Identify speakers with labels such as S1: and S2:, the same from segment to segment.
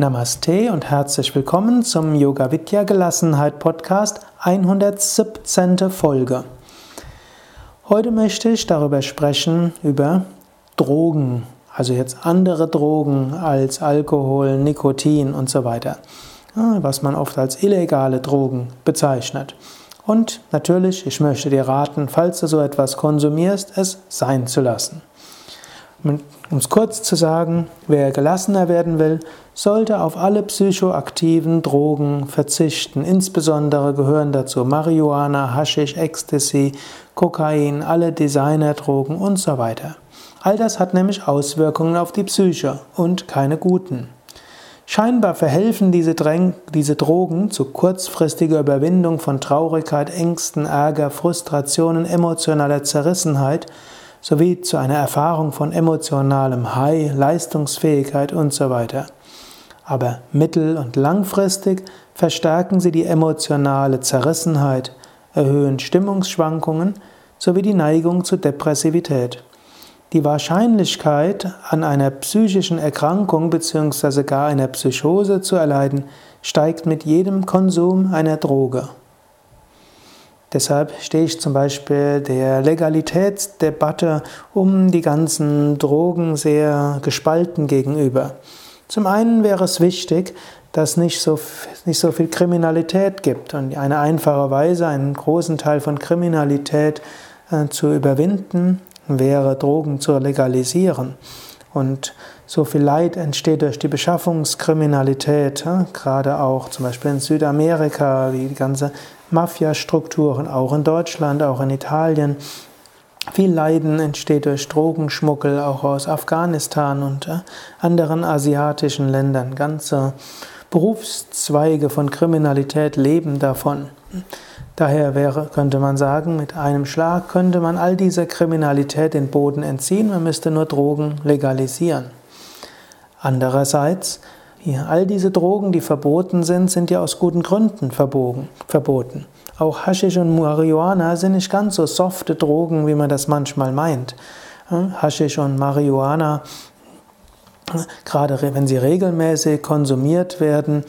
S1: Namaste und herzlich willkommen zum Yoga Vidya Gelassenheit Podcast 117. Folge. Heute möchte ich darüber sprechen über Drogen, also jetzt andere Drogen als Alkohol, Nikotin und so weiter, was man oft als illegale Drogen bezeichnet. Und natürlich, ich möchte dir raten, falls du so etwas konsumierst, es sein zu lassen. Um es kurz zu sagen, wer gelassener werden will, sollte auf alle psychoaktiven Drogen verzichten. Insbesondere gehören dazu Marihuana, Haschisch, Ecstasy, Kokain, alle Designerdrogen und so weiter. All das hat nämlich Auswirkungen auf die Psyche und keine guten. Scheinbar verhelfen diese, Dräng diese Drogen zu kurzfristiger Überwindung von Traurigkeit, Ängsten, Ärger, Frustrationen, emotionaler Zerrissenheit sowie zu einer Erfahrung von emotionalem High, Leistungsfähigkeit und so weiter. Aber mittel- und langfristig verstärken sie die emotionale Zerrissenheit, erhöhen Stimmungsschwankungen sowie die Neigung zu Depressivität. Die Wahrscheinlichkeit, an einer psychischen Erkrankung bzw. gar einer Psychose zu erleiden, steigt mit jedem Konsum einer Droge. Deshalb stehe ich zum Beispiel der Legalitätsdebatte um die ganzen Drogen sehr gespalten gegenüber. Zum einen wäre es wichtig, dass nicht so, nicht so viel Kriminalität gibt und eine einfache Weise, einen großen Teil von Kriminalität äh, zu überwinden, wäre Drogen zu legalisieren. Und so viel Leid entsteht durch die Beschaffungskriminalität, gerade auch zum Beispiel in Südamerika, wie die ganze Mafiastrukturen, auch in Deutschland, auch in Italien. Viel Leiden entsteht durch Drogenschmuggel, auch aus Afghanistan und anderen asiatischen Ländern. Ganze Berufszweige von Kriminalität leben davon. Daher wäre, könnte man sagen, mit einem Schlag könnte man all dieser Kriminalität den Boden entziehen, man müsste nur Drogen legalisieren. Andererseits, all diese Drogen, die verboten sind, sind ja aus guten Gründen verbogen, verboten. Auch Haschisch und Marihuana sind nicht ganz so softe Drogen, wie man das manchmal meint. Haschisch und Marihuana gerade wenn sie regelmäßig konsumiert werden,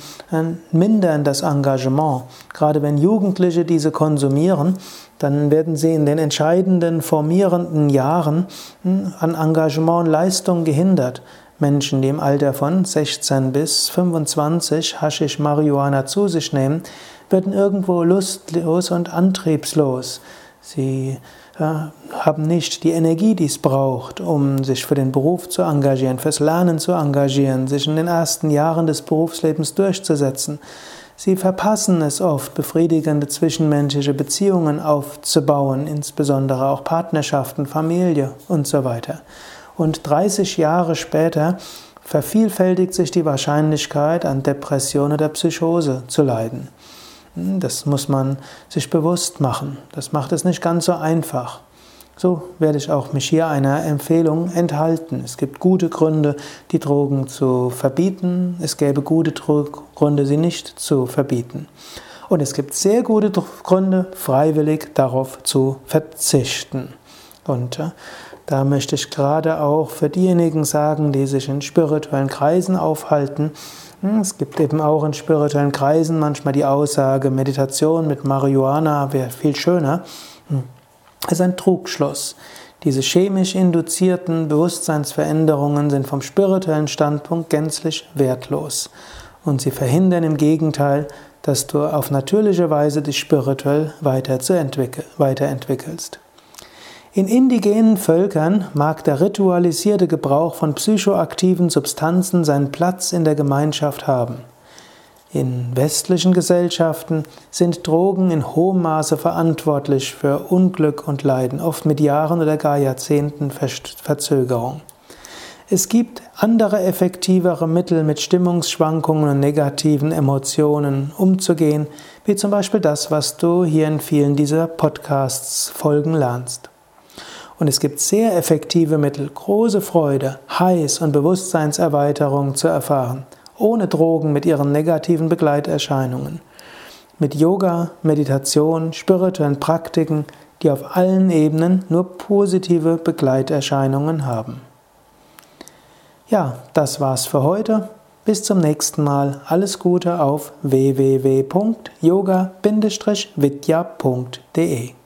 S1: mindern das Engagement. Gerade wenn Jugendliche diese konsumieren, dann werden sie in den entscheidenden formierenden Jahren hm, an Engagement und Leistung gehindert. Menschen, die im Alter von 16 bis 25 Haschisch Marihuana zu sich nehmen, werden irgendwo lustlos und antriebslos. Sie ja, haben nicht die Energie, die es braucht, um sich für den Beruf zu engagieren, fürs Lernen zu engagieren, sich in den ersten Jahren des Berufslebens durchzusetzen. Sie verpassen es oft, befriedigende zwischenmenschliche Beziehungen aufzubauen, insbesondere auch Partnerschaften, Familie und so weiter. Und 30 Jahre später vervielfältigt sich die Wahrscheinlichkeit, an Depression oder Psychose zu leiden. Hm, das muss man sich bewusst machen. Das macht es nicht ganz so einfach. So werde ich auch mich hier einer Empfehlung enthalten. Es gibt gute Gründe, die Drogen zu verbieten. Es gäbe gute Gründe, sie nicht zu verbieten. Und es gibt sehr gute Gründe, freiwillig darauf zu verzichten. Und äh, da möchte ich gerade auch für diejenigen sagen, die sich in spirituellen Kreisen aufhalten, hm, es gibt eben auch in spirituellen Kreisen manchmal die Aussage, Meditation mit Marihuana wäre viel schöner. Hm, das ist ein Trugschluss. Diese chemisch induzierten Bewusstseinsveränderungen sind vom spirituellen Standpunkt gänzlich wertlos. Und sie verhindern im Gegenteil, dass du auf natürliche Weise dich spirituell weiterentwickelst. In indigenen Völkern mag der ritualisierte Gebrauch von psychoaktiven Substanzen seinen Platz in der Gemeinschaft haben. In westlichen Gesellschaften sind Drogen in hohem Maße verantwortlich für Unglück und Leiden, oft mit Jahren oder gar Jahrzehnten Verzögerung. Es gibt andere effektivere Mittel, mit Stimmungsschwankungen und negativen Emotionen umzugehen, wie zum Beispiel das, was du hier in vielen dieser Podcasts Folgen lernst. Und es gibt sehr effektive Mittel, große Freude, Heiß und Bewusstseinserweiterung zu erfahren, ohne Drogen mit ihren negativen Begleiterscheinungen. Mit Yoga, Meditation, spirituellen Praktiken, die auf allen Ebenen nur positive Begleiterscheinungen haben. Ja, das war's für heute. Bis zum nächsten Mal. Alles Gute auf www.yoga-vidya.de